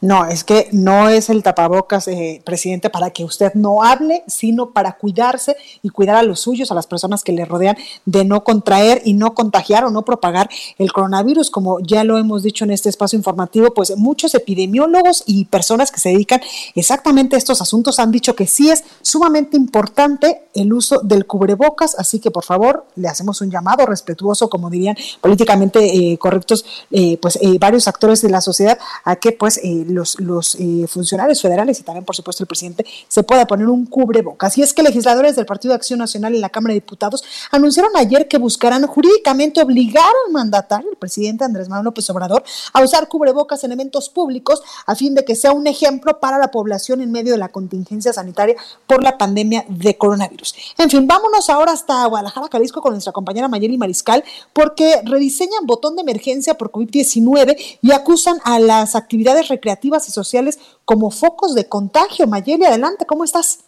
No, es que no es el tapabocas, eh, presidente, para que usted no hable, sino para cuidarse y cuidar a los suyos, a las personas que le rodean, de no contraer y no contagiar o no propagar el coronavirus. Como ya lo hemos dicho en este espacio informativo, pues muchos epidemiólogos y personas que se dedican exactamente a estos asuntos han dicho que sí es sumamente importante el uso del cubrebocas, así que por favor le hacemos un llamado respetuoso, como dirían políticamente eh, correctos, eh, pues varios actores de la sociedad, a que pues los, eh, funcionarios federales y también, por supuesto, el presidente se pueda poner un cubrebocas. Y es que legisladores del Partido de Acción Nacional en la Cámara de Diputados anunciaron ayer que buscarán jurídicamente obligar al mandatario, el presidente Andrés Manuel López Obrador, a usar cubrebocas en eventos públicos a fin de que sea un ejemplo para la población en medio de la contingencia sanitaria por la pandemia de coronavirus. En fin, vámonos ahora hasta Guadalajara, Jalisco, con nuestra compañera Mayeli Mariscal, porque rediseñan botón de emergencia por COVID-19 y acusan a las actividades recreativas y sociales como focos de contagio. Mayeli, adelante, ¿cómo estás?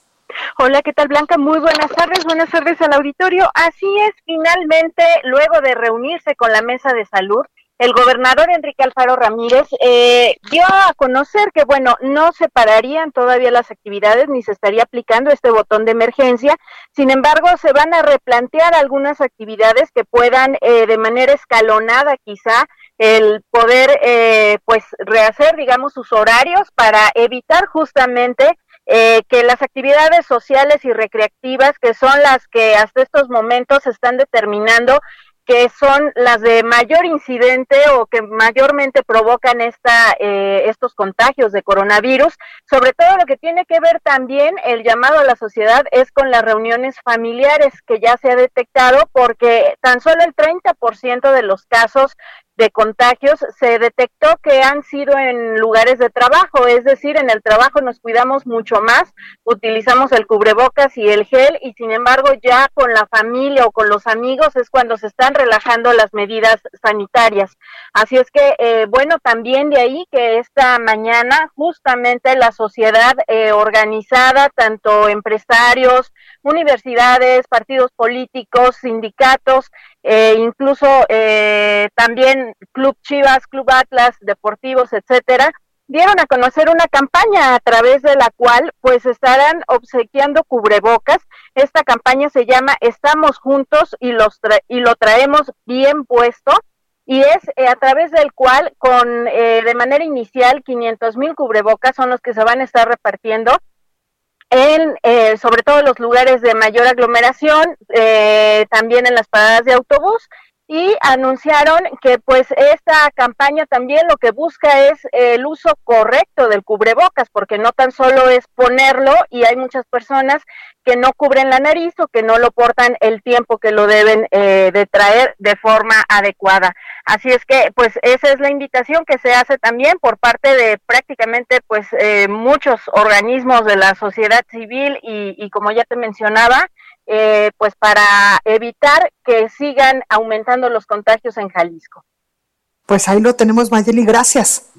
Hola, ¿qué tal Blanca? Muy buenas tardes, buenas tardes al auditorio. Así es, finalmente, luego de reunirse con la mesa de salud, el gobernador Enrique Alfaro Ramírez eh, dio a conocer que, bueno, no se pararían todavía las actividades ni se estaría aplicando este botón de emergencia. Sin embargo, se van a replantear algunas actividades que puedan eh, de manera escalonada quizá el poder eh, pues rehacer digamos sus horarios para evitar justamente eh, que las actividades sociales y recreativas que son las que hasta estos momentos están determinando que son las de mayor incidente o que mayormente provocan esta, eh, estos contagios de coronavirus. Sobre todo lo que tiene que ver también el llamado a la sociedad es con las reuniones familiares que ya se ha detectado porque tan solo el 30% de los casos de contagios, se detectó que han sido en lugares de trabajo, es decir, en el trabajo nos cuidamos mucho más, utilizamos el cubrebocas y el gel y sin embargo ya con la familia o con los amigos es cuando se están relajando las medidas sanitarias. Así es que, eh, bueno, también de ahí que esta mañana justamente la sociedad eh, organizada, tanto empresarios, universidades, partidos políticos, sindicatos, eh, incluso eh, también Club Chivas, Club Atlas, deportivos, etcétera, dieron a conocer una campaña a través de la cual pues estarán obsequiando cubrebocas. Esta campaña se llama Estamos juntos y los y lo traemos bien puesto y es eh, a través del cual con de manera inicial 500 mil cubrebocas son los que se van a estar repartiendo en eh, sobre todo los lugares de mayor aglomeración, eh, también en las paradas de autobús y anunciaron que pues esta campaña también lo que busca es el uso correcto del cubrebocas, porque no tan solo es ponerlo y hay muchas personas que no cubren la nariz o que no lo portan el tiempo que lo deben eh, de traer de forma adecuada. Así es que pues esa es la invitación que se hace también por parte de prácticamente pues eh, muchos organismos de la sociedad civil y, y como ya te mencionaba, eh, pues para evitar que sigan aumentando los contagios en Jalisco. Pues ahí lo tenemos, Mayeli, gracias.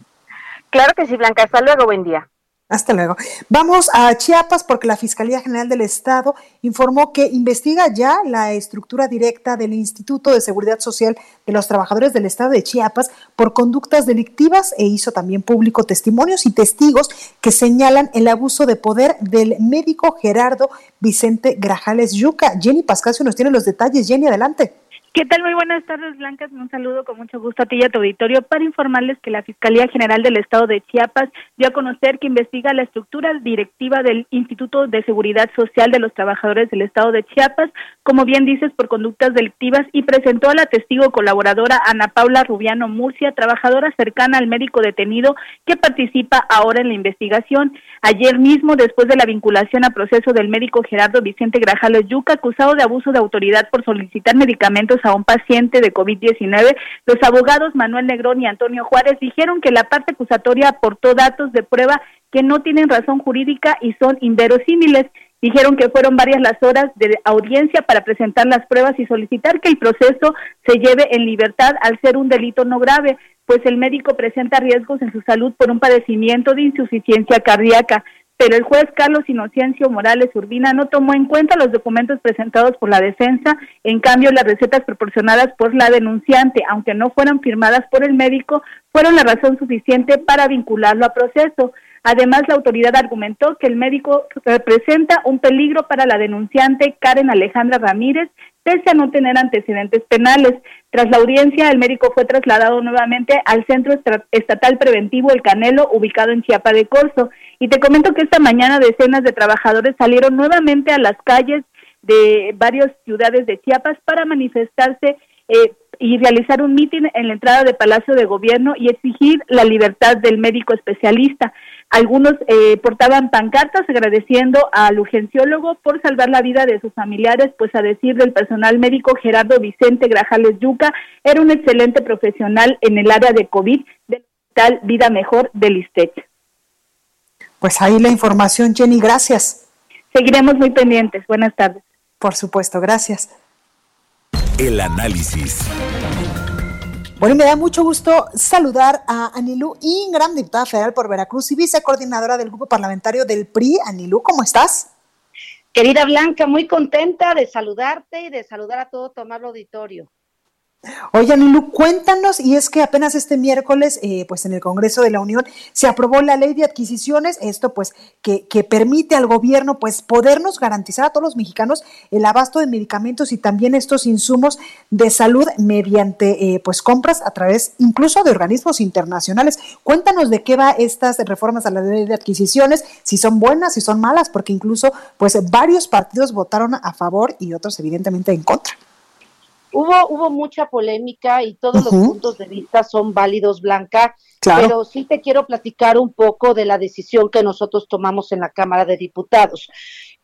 Claro que sí, Blanca, hasta luego, buen día. Hasta luego. Vamos a Chiapas porque la Fiscalía General del Estado informó que investiga ya la estructura directa del Instituto de Seguridad Social de los Trabajadores del Estado de Chiapas por conductas delictivas e hizo también público testimonios y testigos que señalan el abuso de poder del médico Gerardo Vicente Grajales Yuca. Jenny Pascasio nos tiene los detalles. Jenny, adelante. ¿Qué tal? Muy buenas tardes, Blancas. Un saludo con mucho gusto a ti y a tu auditorio para informarles que la Fiscalía General del Estado de Chiapas dio a conocer que investiga la estructura directiva del Instituto de Seguridad Social de los Trabajadores del Estado de Chiapas, como bien dices, por conductas delictivas y presentó a la testigo colaboradora Ana Paula Rubiano Murcia, trabajadora cercana al médico detenido que participa ahora en la investigación. Ayer mismo, después de la vinculación a proceso del médico Gerardo Vicente Grajales Yuca, acusado de abuso de autoridad por solicitar medicamentos a un paciente de COVID-19, los abogados Manuel Negrón y Antonio Juárez dijeron que la parte acusatoria aportó datos de prueba que no tienen razón jurídica y son inverosímiles. Dijeron que fueron varias las horas de audiencia para presentar las pruebas y solicitar que el proceso se lleve en libertad al ser un delito no grave, pues el médico presenta riesgos en su salud por un padecimiento de insuficiencia cardíaca pero el juez Carlos Inocencio Morales Urbina no tomó en cuenta los documentos presentados por la defensa, en cambio las recetas proporcionadas por la denunciante, aunque no fueran firmadas por el médico, fueron la razón suficiente para vincularlo a proceso. Además, la autoridad argumentó que el médico representa un peligro para la denunciante Karen Alejandra Ramírez, pese a no tener antecedentes penales. Tras la audiencia, el médico fue trasladado nuevamente al Centro Estatal Preventivo El Canelo, ubicado en Chiapa de Corzo. Y te comento que esta mañana decenas de trabajadores salieron nuevamente a las calles de varias ciudades de Chiapas para manifestarse eh, y realizar un mitin en la entrada de Palacio de Gobierno y exigir la libertad del médico especialista. Algunos eh, portaban pancartas agradeciendo al urgenciólogo por salvar la vida de sus familiares, pues a decir del personal médico Gerardo Vicente Grajales Yuca, era un excelente profesional en el área de COVID del Hospital Vida Mejor del ISTEC. Pues ahí la información, Jenny, gracias. Seguiremos muy pendientes. Buenas tardes. Por supuesto, gracias. El análisis. Bueno, me da mucho gusto saludar a Anilú Ingram, diputada federal por Veracruz y vicecoordinadora del grupo parlamentario del PRI. Anilú, ¿cómo estás? Querida Blanca, muy contenta de saludarte y de saludar a todo tu amable auditorio. Oye, Nilu, cuéntanos, y es que apenas este miércoles, eh, pues en el Congreso de la Unión se aprobó la ley de adquisiciones, esto pues que, que, permite al gobierno pues podernos garantizar a todos los mexicanos el abasto de medicamentos y también estos insumos de salud mediante eh, pues compras a través incluso de organismos internacionales. Cuéntanos de qué va estas reformas a la ley de adquisiciones, si son buenas, si son malas, porque incluso pues varios partidos votaron a favor y otros evidentemente en contra. Hubo, hubo mucha polémica y todos los puntos de vista son válidos, Blanca, pero sí te quiero platicar un poco de la decisión que nosotros tomamos en la Cámara de Diputados.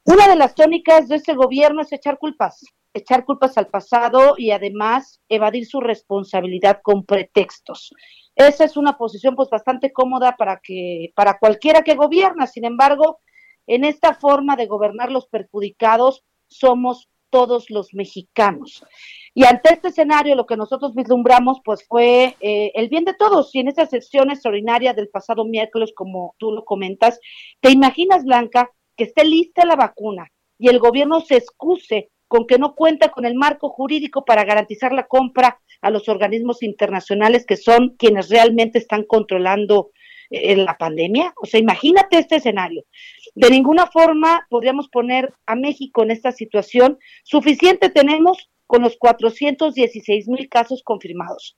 Una de las tónicas de este gobierno es echar culpas. echar culpas al pasado y además evadir su responsabilidad con pretextos. Esa es una posición pues bastante cómoda para que para cualquiera que gobierna. Sin embargo, en esta forma de gobernar los perjudicados somos todos los mexicanos. Y ante este escenario, lo que nosotros vislumbramos, pues fue eh, el bien de todos. Y en esa sesión extraordinaria del pasado miércoles, como tú lo comentas, ¿te imaginas, Blanca, que esté lista la vacuna y el gobierno se excuse con que no cuenta con el marco jurídico para garantizar la compra a los organismos internacionales que son quienes realmente están controlando eh, la pandemia? O sea, imagínate este escenario. De ninguna forma podríamos poner a México en esta situación. Suficiente tenemos con los 416 mil casos confirmados,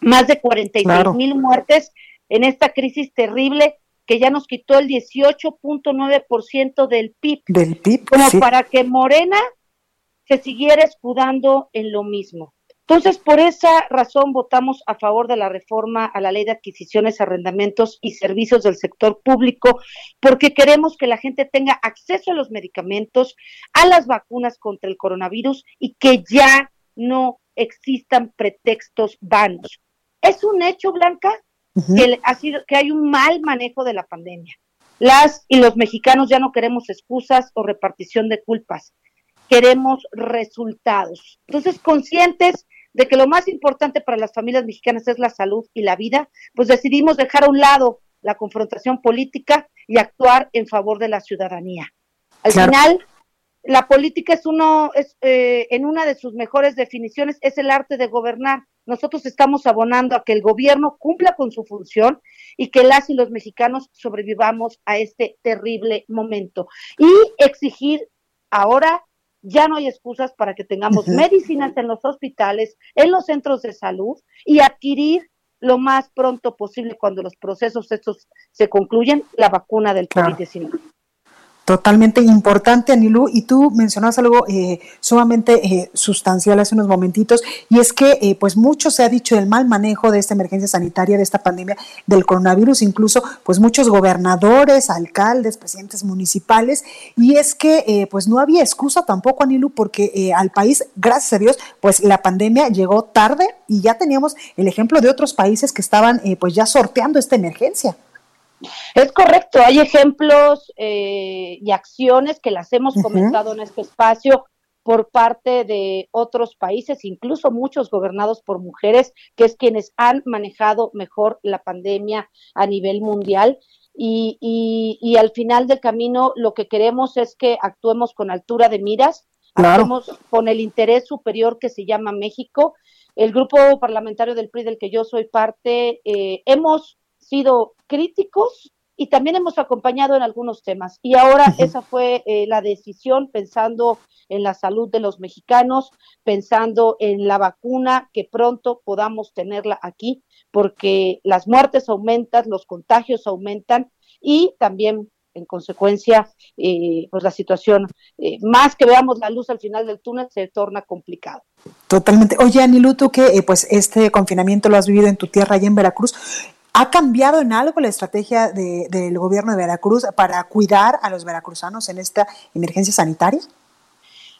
más de 46 mil muertes en esta crisis terrible que ya nos quitó el 18.9% del PIB. Del PIB. Como para que Morena se siguiera escudando en lo mismo. Entonces, por esa razón votamos a favor de la reforma a la ley de adquisiciones, arrendamientos y servicios del sector público, porque queremos que la gente tenga acceso a los medicamentos, a las vacunas contra el coronavirus y que ya no existan pretextos vanos. Es un hecho, Blanca, que, ha sido, que hay un mal manejo de la pandemia. Las y los mexicanos ya no queremos excusas o repartición de culpas, queremos resultados. Entonces, conscientes de que lo más importante para las familias mexicanas es la salud y la vida, pues decidimos dejar a un lado la confrontación política y actuar en favor de la ciudadanía. Al final, la política es uno, es, eh, en una de sus mejores definiciones, es el arte de gobernar. Nosotros estamos abonando a que el gobierno cumpla con su función y que las y los mexicanos sobrevivamos a este terrible momento. Y exigir ahora ya no hay excusas para que tengamos medicinas en los hospitales, en los centros de salud y adquirir lo más pronto posible cuando los procesos estos se concluyen la vacuna del COVID-19. Totalmente importante, Anilú, y tú mencionas algo eh, sumamente eh, sustancial hace unos momentitos, y es que eh, pues mucho se ha dicho del mal manejo de esta emergencia sanitaria, de esta pandemia del coronavirus, incluso pues muchos gobernadores, alcaldes, presidentes municipales, y es que pues no había excusa tampoco, Anilú, porque al país, gracias a Dios, pues la pandemia llegó tarde y ya teníamos el ejemplo de otros países que estaban pues ya sorteando esta emergencia. Es correcto, hay ejemplos eh, y acciones que las hemos comentado en este espacio por parte de otros países, incluso muchos gobernados por mujeres, que es quienes han manejado mejor la pandemia a nivel mundial. Y, y, al final del camino lo que queremos es que actuemos con altura de miras, actuemos con el interés superior que se llama México. El grupo parlamentario del PRI del que yo soy parte, eh, hemos sido críticos y también hemos acompañado en algunos temas. Y ahora esa fue eh, la decisión pensando en la salud de los mexicanos, pensando en la vacuna, que pronto podamos tenerla aquí, porque las muertes aumentan, los contagios aumentan y también en consecuencia, eh, pues la situación, eh, más que veamos la luz al final del túnel, se torna complicado. Totalmente. Oye, Anilu, tú que pues este confinamiento lo has vivido en tu tierra, allá en Veracruz, ¿Ha cambiado en algo la estrategia del gobierno de Veracruz para cuidar a los veracruzanos en esta emergencia sanitaria?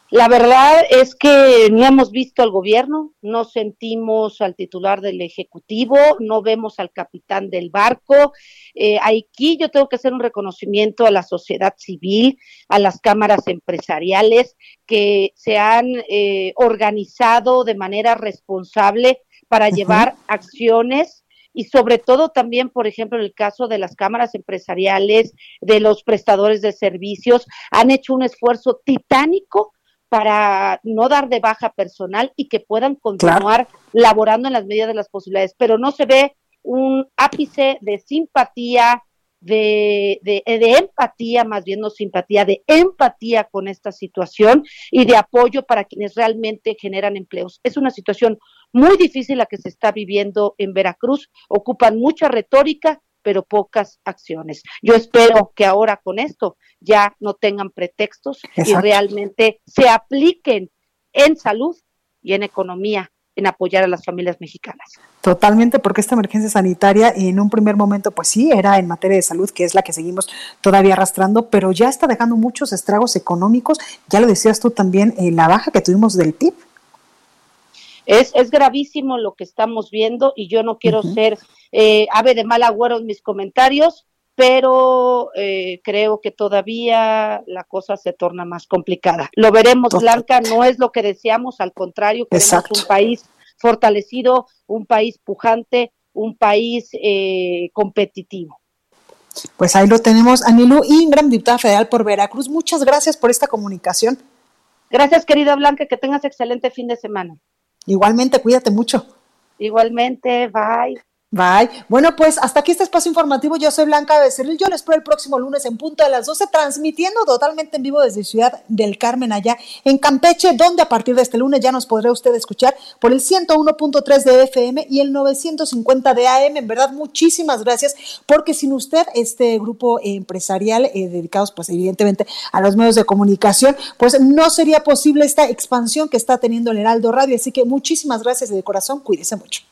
La verdad es que no hemos visto al gobierno, no sentimos al titular del Ejecutivo, no vemos al capitán del barco. Eh, aquí yo tengo que hacer un reconocimiento a la sociedad civil, a las cámaras empresariales que se han eh, organizado de manera responsable para llevar acciones y sobre todo también, por ejemplo, en el caso de las cámaras empresariales, de los prestadores de servicios, han hecho un esfuerzo titánico para no dar de baja personal y que puedan continuar laborando en las medidas de las posibilidades, pero no se ve un ápice de simpatía, de, de, de, empatía, más bien no simpatía, de empatía con esta situación y de apoyo para quienes realmente generan empleos. Es una situación muy difícil la que se está viviendo en Veracruz. Ocupan mucha retórica, pero pocas acciones. Yo espero que ahora con esto ya no tengan pretextos y realmente se apliquen en salud y en economía en apoyar a las familias mexicanas. Totalmente, porque esta emergencia sanitaria en un primer momento, pues sí, era en materia de salud, que es la que seguimos todavía arrastrando, pero ya está dejando muchos estragos económicos. Ya lo decías tú también, eh, la baja que tuvimos del PIB. Es, es gravísimo lo que estamos viendo y yo no quiero ser eh, ave de mal agüero en mis comentarios, pero eh, creo que todavía la cosa se torna más complicada. Lo veremos, Blanca, no es lo que deseamos, al contrario, queremos un país fortalecido, un país pujante, un país eh, competitivo. Pues ahí lo tenemos, Anilú Ingram, diputada federal por Veracruz. Muchas gracias por esta comunicación. Gracias, querida Blanca, que tengas excelente fin de semana. Igualmente, cuídate mucho. Igualmente, bye. Bye. Bueno, pues hasta aquí este espacio informativo. Yo soy Blanca Becerril. Yo les espero el próximo lunes en punto de las 12, transmitiendo totalmente en vivo desde Ciudad del Carmen, allá en Campeche, donde a partir de este lunes ya nos podrá usted escuchar por el 101.3 de FM y el 950 de AM. En verdad, muchísimas gracias, porque sin usted, este grupo empresarial eh, dedicados, pues evidentemente, a los medios de comunicación, pues no sería posible esta expansión que está teniendo el Heraldo Radio. Así que muchísimas gracias de corazón. Cuídese mucho.